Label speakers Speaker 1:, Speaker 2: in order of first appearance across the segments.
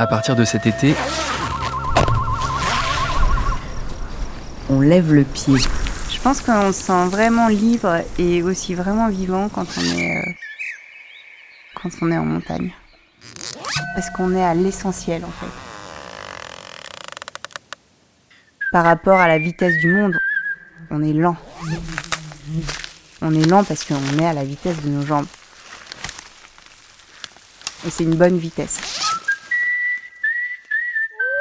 Speaker 1: À partir de cet été,
Speaker 2: on lève le pied.
Speaker 3: Je pense qu'on se sent vraiment libre et aussi vraiment vivant quand on est, euh, quand on est en montagne. Parce qu'on est à l'essentiel en fait. Par rapport à la vitesse du monde, on est lent. On est lent parce qu'on est à la vitesse de nos jambes. Et c'est une bonne vitesse.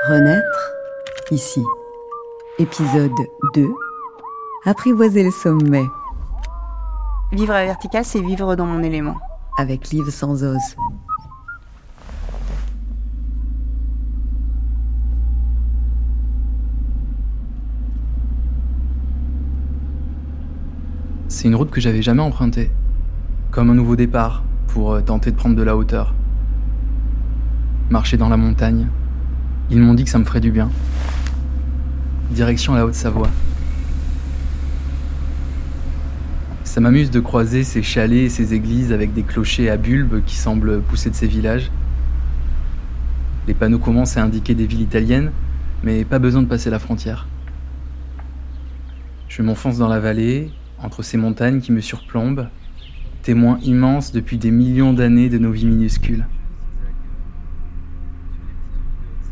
Speaker 2: Renaître, ici. Épisode 2. Apprivoiser le sommet.
Speaker 3: Vivre à la verticale, c'est vivre dans mon élément.
Speaker 2: Avec Liv Sanzoz.
Speaker 1: c'est une route que j'avais jamais empruntée. Comme un nouveau départ pour euh, tenter de prendre de la hauteur. Marcher dans la montagne. Ils m'ont dit que ça me ferait du bien. Direction la Haute-Savoie. Ça m'amuse de croiser ces chalets et ces églises avec des clochers à bulbes qui semblent pousser de ces villages. Les panneaux commencent à indiquer des villes italiennes, mais pas besoin de passer la frontière. Je m'enfonce dans la vallée, entre ces montagnes qui me surplombent, témoins immenses depuis des millions d'années de nos vies minuscules.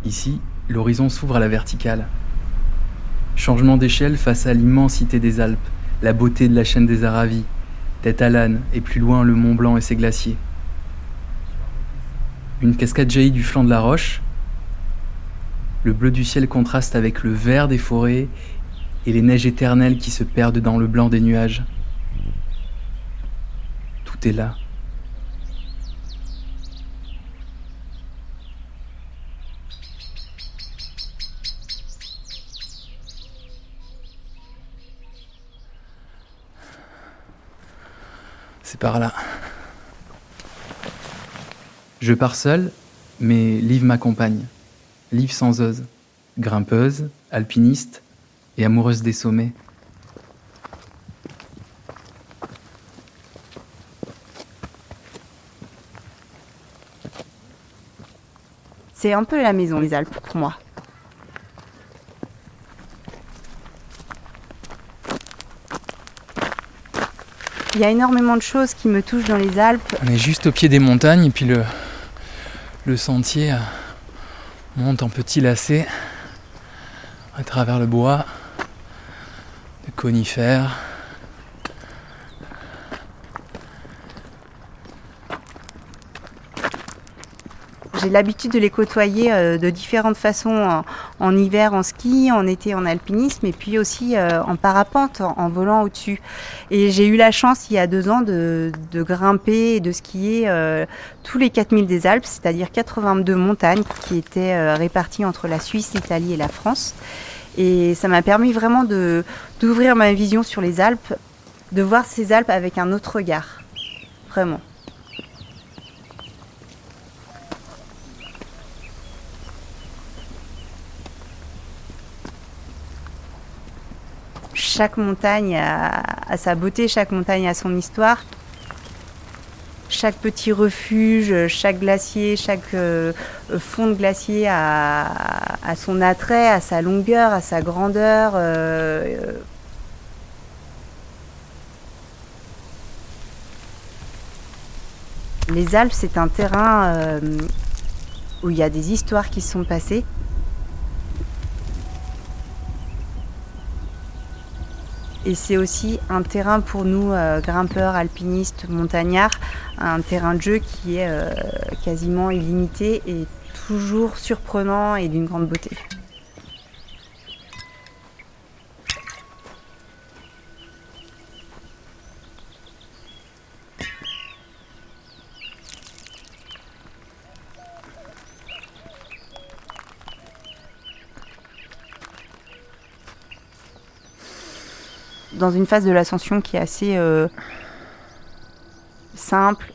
Speaker 1: Ici, l'horizon s'ouvre à la verticale. Changement d'échelle face à l'immensité des Alpes, la beauté de la chaîne des Aravis, tête à l'âne et plus loin le Mont Blanc et ses glaciers. Une cascade jaillit du flanc de la roche. Le bleu du ciel contraste avec le vert des forêts et les neiges éternelles qui se perdent dans le blanc des nuages. Tout est là. Par là. Je pars seul, mais Liv m'accompagne. Liv sans ose, grimpeuse, alpiniste, et amoureuse des sommets.
Speaker 3: C'est un peu la maison, les Alpes, pour moi. Il y a énormément de choses qui me touchent dans les Alpes.
Speaker 1: On est juste au pied des montagnes et puis le, sentier euh, monte en petits lacets à travers le bois conifères.
Speaker 3: J'ai l'habitude de les côtoyer euh, de différentes façons, en, hiver en ski, en été en alpinisme et puis aussi euh, en parapente, en, volant au-dessus. Et j'ai eu la chance il y a deux ans de, grimper et de skier euh, tous les 4000 des Alpes, c'est-à-dire 82 montagnes qui étaient réparties entre la Suisse, l'Italie et la France. Et ça m'a permis vraiment d'ouvrir ma vision sur les Alpes, de voir ces Alpes avec un autre regard. Vraiment. Chaque montagne a sa beauté, chaque montagne a son histoire chaque petit refuge, chaque glacier, chaque euh, fond de glacier a, son attrait, a sa longueur, a sa grandeur. Euh, euh. Les Alpes, c'est un terrain où il y a des histoires qui se sont passées. Et c'est aussi un terrain pour nous, euh, grimpeurs, alpinistes, montagnards, un terrain de jeu qui est euh, quasiment illimité et toujours surprenant et d'une grande beauté. Dans une phase de l'ascension qui est assez euh, simple,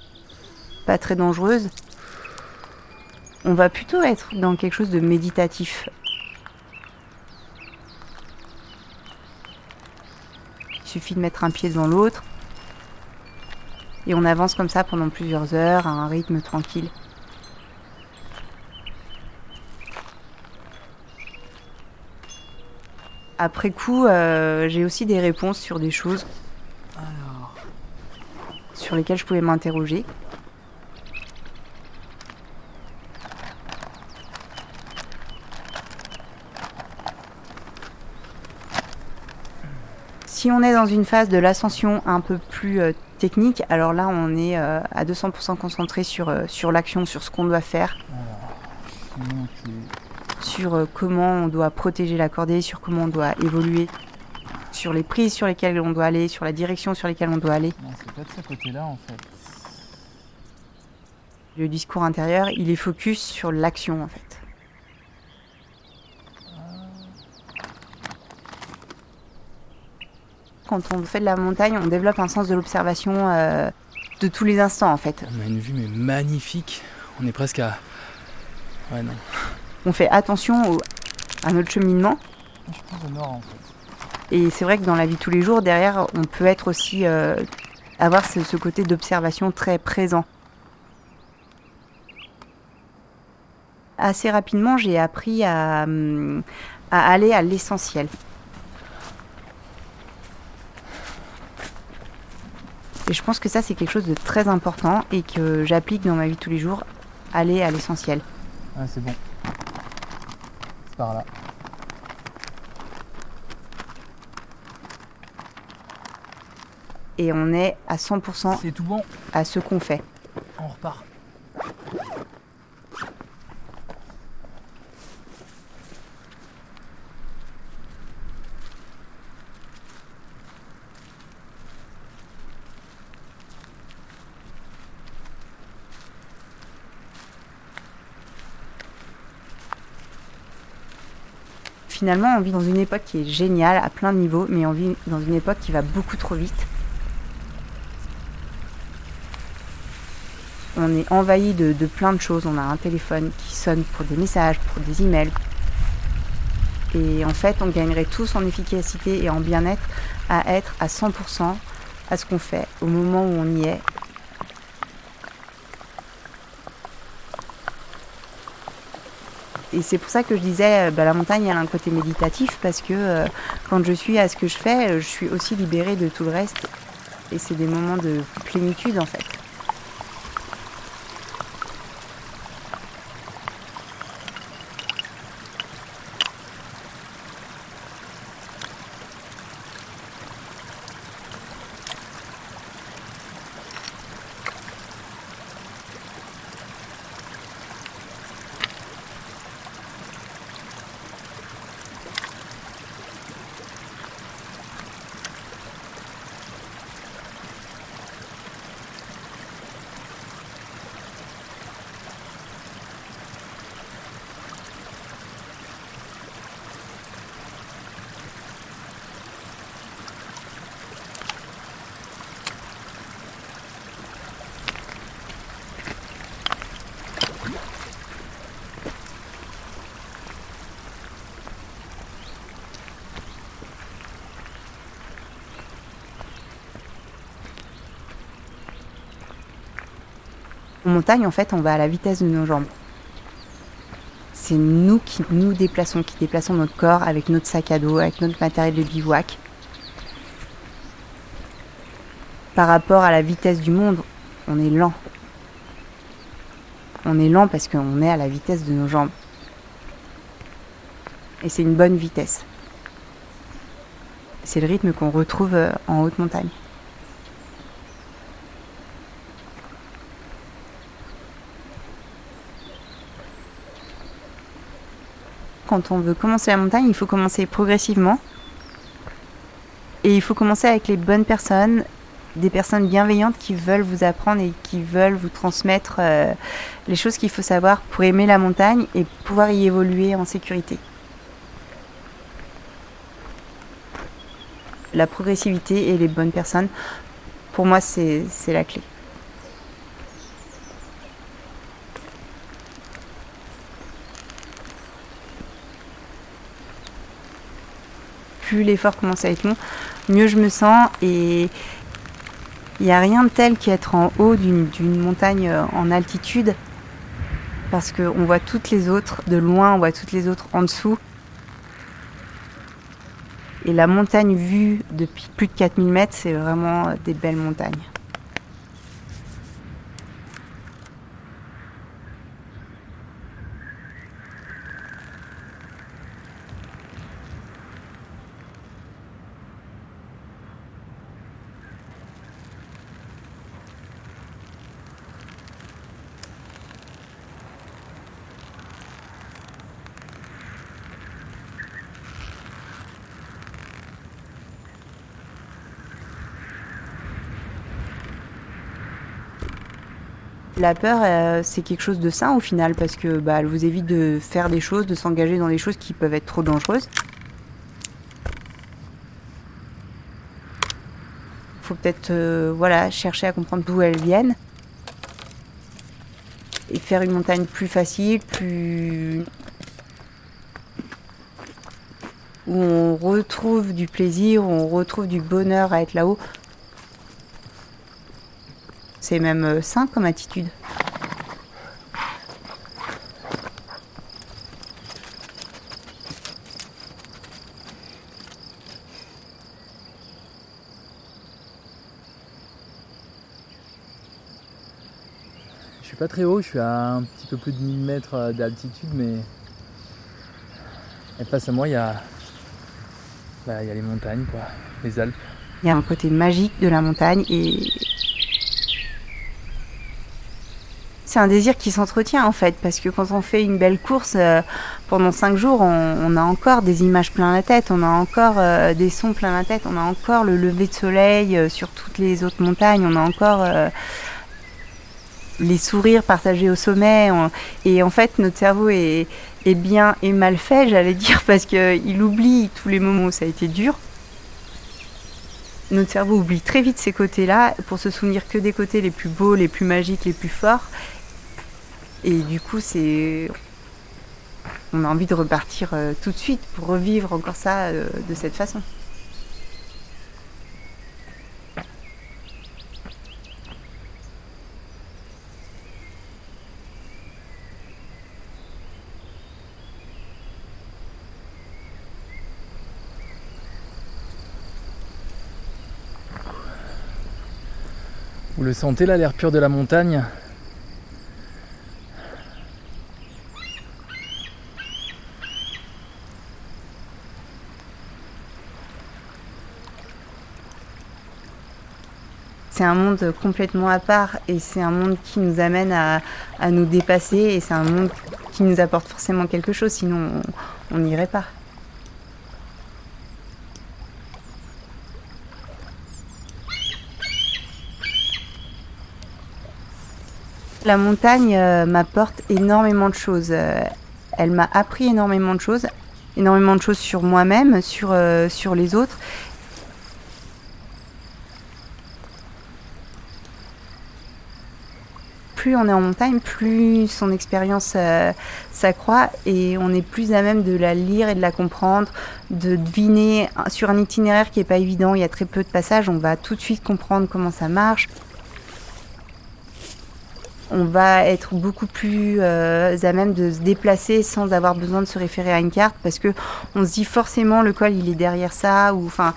Speaker 3: pas très dangereuse, on va plutôt être dans quelque chose de méditatif. Il suffit de mettre un pied devant l'autre et on avance comme ça pendant plusieurs heures à un rythme tranquille. Après coup, euh, j'ai aussi des réponses sur des choses sur lesquelles je pouvais m'interroger. Si on est dans une phase de l'ascension un peu plus euh, technique, alors là on est euh, à 200% concentré sur, sur l'action, sur ce qu'on doit faire, sur euh, comment on doit protéger la cordée, sur comment on doit évoluer, sur les prises sur lesquelles on doit aller, sur la direction sur lesquelles on doit aller.
Speaker 1: C'est pas de ce côté-là en fait.
Speaker 3: Le discours intérieur, il est focus sur l'action en fait. Quand on fait de la montagne, on développe un sens de l'observation euh, de tous les instants en fait.
Speaker 1: On a une vue mais magnifique. On est presque à. Ouais, non.
Speaker 3: On fait attention à notre cheminement.
Speaker 1: Je pense en fait.
Speaker 3: Et c'est vrai que dans la vie tous les jours, derrière, on peut être aussi euh, avoir ce, côté d'observation très présent. Assez rapidement, j'ai appris à, hum, à aller à l'essentiel. Et je pense que ça, c'est quelque chose de très important et que j'applique dans ma vie tous les jours, aller à l'essentiel.
Speaker 1: Ah, c'est bon. C'est par là.
Speaker 3: Et on est à 100%
Speaker 1: C'est tout bon.
Speaker 3: à ce qu'on fait.
Speaker 1: On repart.
Speaker 3: Finalement, on vit dans une époque qui est géniale à plein de niveaux, mais on vit dans une époque qui va beaucoup trop vite. On est envahi de, de plein de choses. On a un téléphone qui sonne pour des messages, pour des emails. Et en fait, on gagnerait tous en efficacité et en bien-être à être à 100% à ce qu'on fait au moment où on y est. Et c'est pour ça que je disais, euh, bah, la montagne, a un côté méditatif parce que euh, quand je suis à ce que je fais, euh, je suis aussi libérée de tout le reste. Et c'est des moments de plénitude en fait. En montagne, en fait, on va à la vitesse de nos jambes. C'est nous qui nous déplaçons, qui déplaçons notre corps avec notre sac à dos, avec notre matériel de bivouac. Par rapport à la vitesse du monde, on est lent. On est lent parce qu'on est à la vitesse de nos jambes. Et c'est une bonne vitesse. C'est le rythme qu'on retrouve euh, en haute montagne. Quand on veut commencer la montagne, il faut commencer progressivement. Et il faut commencer avec les bonnes personnes, des personnes bienveillantes qui veulent vous apprendre et qui veulent vous transmettre euh, les choses qu'il faut savoir pour aimer la montagne et pouvoir y évoluer en sécurité. La progressivité et les bonnes personnes, pour moi, c'est c'est la clé. Plus l'effort commence à être long, mieux je me sens et il n'y a rien de tel qu'être en haut d'une montagne euh, en altitude parce qu'on voit toutes les autres de loin, on voit toutes les autres en dessous. Et la montagne vue depuis plus de 4000 mètres, c'est vraiment des belles montagnes. La peur, euh, c'est quelque chose de sain au final parce que bah, elle vous évite de faire des choses, de s'engager dans des choses qui peuvent être trop dangereuses. Faut peut-être euh, voilà, chercher à comprendre d'où elles viennent et faire une montagne plus facile, plus où on retrouve du plaisir, où on retrouve du bonheur à être là-haut. C'est même euh, sain comme attitude.
Speaker 1: Je suis pas très haut, je suis à un petit peu plus de 1000 mètres euh, d'altitude, mais et face à moi, il y a... Bah, il y a les montagnes, quoi, les Alpes.
Speaker 3: Il y a un côté magique de la montagne et c'est un désir qui s'entretient en fait, parce que quand on fait une belle course euh, pendant cinq jours, on, a encore des images plein la tête, on a encore euh, des sons plein la tête, on a encore le lever de soleil euh, sur toutes les autres montagnes, on a encore les sourires partagés au sommet. et en fait, notre cerveau est, est bien et mal fait, j'allais dire, parce qu'il oublie tous les moments où ça a été dur notre cerveau oublie très vite ces côtés-là pour se souvenir que des côtés les plus beaux, les plus magiques, les plus forts. Et du coup, c'est. On a envie de repartir euh, tout de suite pour revivre encore ça euh, de cette façon.
Speaker 1: Vous le sentez là, l'air pur de la montagne?
Speaker 3: C'est un monde complètement à part et c'est un monde qui nous amène à, nous dépasser et c'est un monde qui nous apporte forcément quelque chose, sinon on n'irait pas. La montagne euh, m'apporte énormément de choses. Euh, elle m'a appris énormément de choses, énormément de choses sur moi-même, sur, euh, sur les autres plus on est en montagne, plus son expérience euh, s'accroît et on est plus à même de la lire et de la comprendre, de deviner sur un itinéraire qui n'est pas évident, il y a très peu de passages, on va tout de suite comprendre comment ça marche. On va être beaucoup plus euh, à même de se déplacer sans avoir besoin de se référer à une carte parce que on se dit forcément le col il est derrière ça ou enfin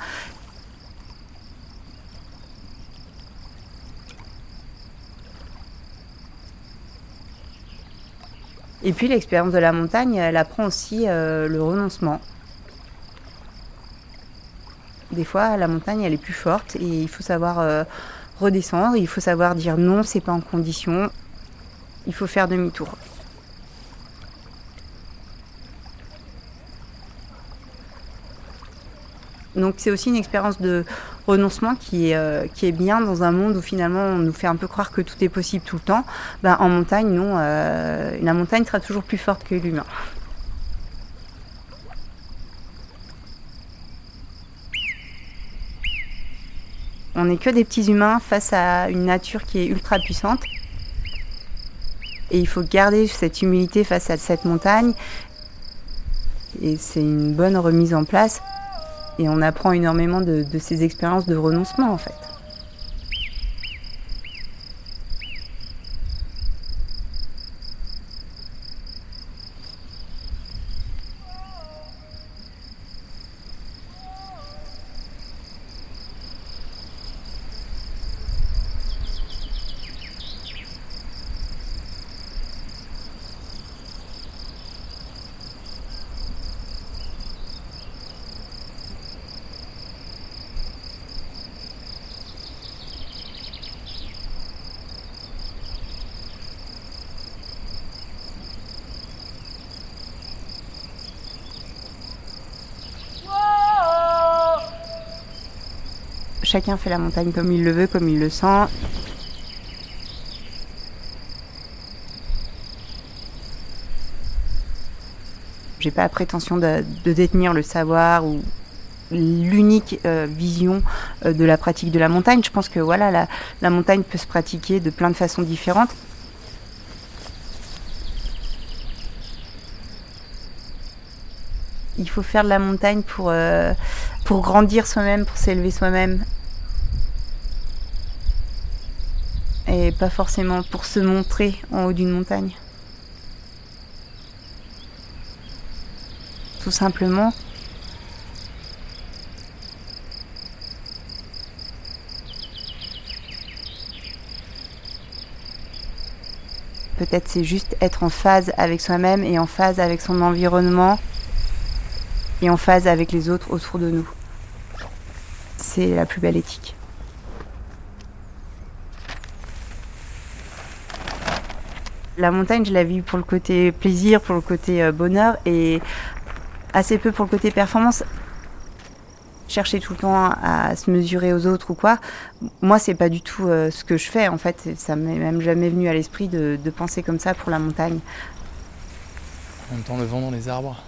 Speaker 3: Et puis l'expérience de la montagne, elle apprend aussi euh, le renoncement. Des fois, la montagne, elle est plus forte et il faut savoir euh, redescendre, il faut savoir dire non, c'est pas en condition, il faut faire demi-tour. Donc c'est aussi une expérience de renoncement qui est, euh, qui est bien dans un monde où finalement on nous fait un peu croire que tout est possible tout le temps. Ben, en montagne, non, euh, la montagne sera toujours plus forte que l'humain. On n'est que des petits humains face à une nature qui est ultra puissante. Et il faut garder cette humilité face à cette montagne. Et c'est une bonne remise en place. Et on apprend énormément de, ces expériences de renoncement en fait. Chacun fait la montagne comme il le veut, comme il le sent. J'ai pas la prétention de, détenir le savoir ou l'unique euh, vision euh, de la pratique de la montagne. Je pense que voilà, la montagne peut se pratiquer de plein de façons différentes. il faut faire de la montagne pour, euh, pour grandir soi-même, pour s'élever soi-même. Et pas forcément pour se montrer en haut d'une montagne. Tout simplement. Peut-être c'est juste être en phase avec soi-même et en phase avec son environnement et en phase avec les autres autour de nous. C'est la plus belle éthique. La montagne, je la vis pour le côté plaisir, pour le côté euh, bonheur et assez peu pour le côté performance. Chercher tout le temps à se mesurer aux autres ou quoi, moi c'est pas du tout euh, ce que je fais en fait. Ça m'est même jamais venu à l'esprit de, de penser comme ça pour la montagne.
Speaker 1: On entend le vent dans les arbres.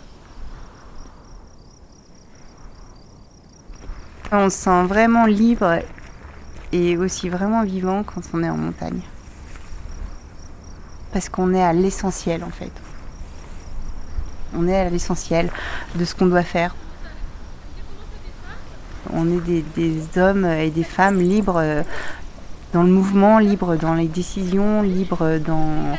Speaker 3: On se sent vraiment libre et aussi vraiment vivant quand on est en montagne. Parce qu'on est à l'essentiel en fait. On est à l'essentiel de ce qu'on doit faire. On est des, hommes et des femmes libres dans le mouvement, libres dans les décisions, libres dans...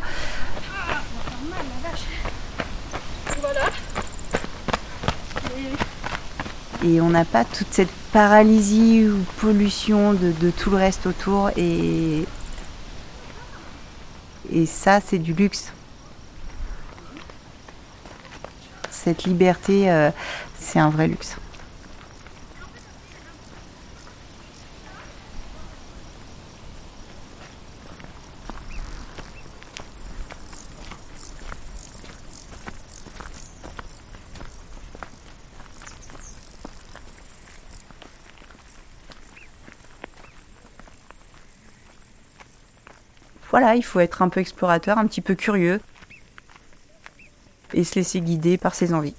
Speaker 3: Et on n'a pas toute cette paralysie ou pollution de, tout le reste autour. Et, et ça, c'est du luxe. Cette liberté, euh, c'est un vrai luxe. Voilà, il faut être un peu explorateur, un petit peu curieux et se laisser guider par ses envies.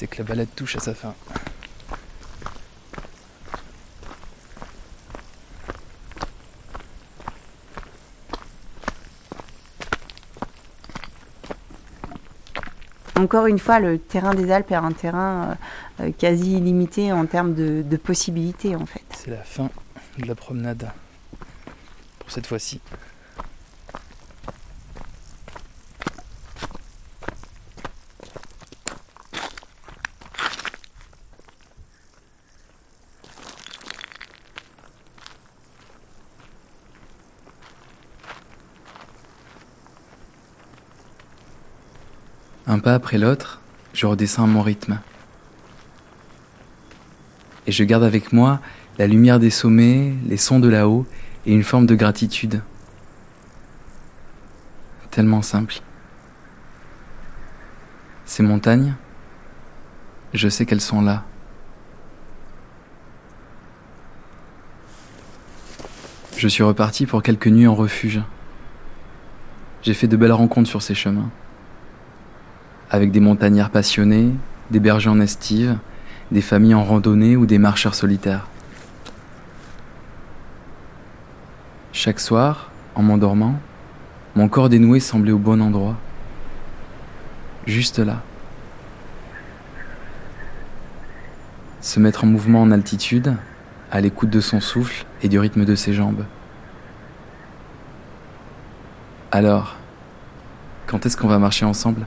Speaker 1: C'est que la balade touche à sa fin.
Speaker 3: Encore une fois, le terrain des Alpes est un terrain euh, euh, quasi illimité en termes de, de possibilités en fait.
Speaker 1: C'est la fin de la promenade pour cette fois-ci. Pas après l'autre, je redescends à mon rythme. Et je garde avec moi la lumière des sommets, les sons de là-haut et une forme de gratitude. Tellement simple. Ces montagnes, je sais qu'elles sont là. Je suis reparti pour quelques nuits en refuge. J'ai fait de belles rencontres sur ces chemins avec des montagnards passionnés, des bergers en estive, des familles en randonnée ou des marcheurs solitaires. Chaque soir, en m'endormant, mon corps dénoué semblait au bon endroit. Juste là. Se mettre en mouvement en altitude, à l'écoute de son souffle et du rythme de ses jambes. Alors, quand est-ce qu'on va marcher ensemble?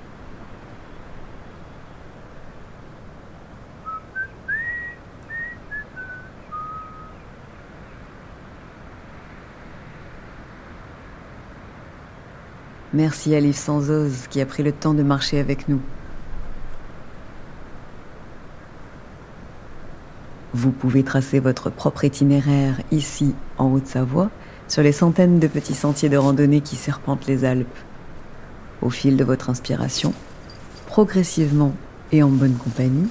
Speaker 2: Merci à Livre Sans Ose qui a pris le temps de marcher avec nous. Vous pouvez tracer votre propre itinéraire ici, en Haute-Savoie, sur les centaines de petits sentiers de randonnée qui serpentent les Alpes. Au fil de votre inspiration, progressivement et en bonne compagnie,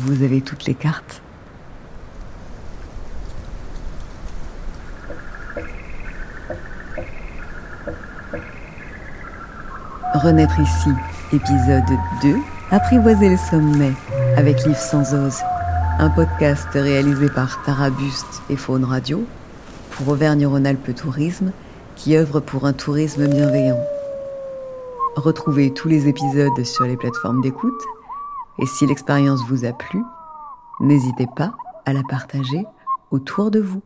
Speaker 2: vous avez toutes les cartes. Renaître ici, épisode 2, Apprivoiser le sommet avec sans ose, un podcast réalisé par Tarabuste et Faune Radio pour Auvergne-Rhône-Alpes Tourisme qui œuvre pour un tourisme bienveillant. Retrouvez tous les épisodes sur les plateformes d'écoute et si l'expérience vous a plu, n'hésitez pas à la partager autour de vous.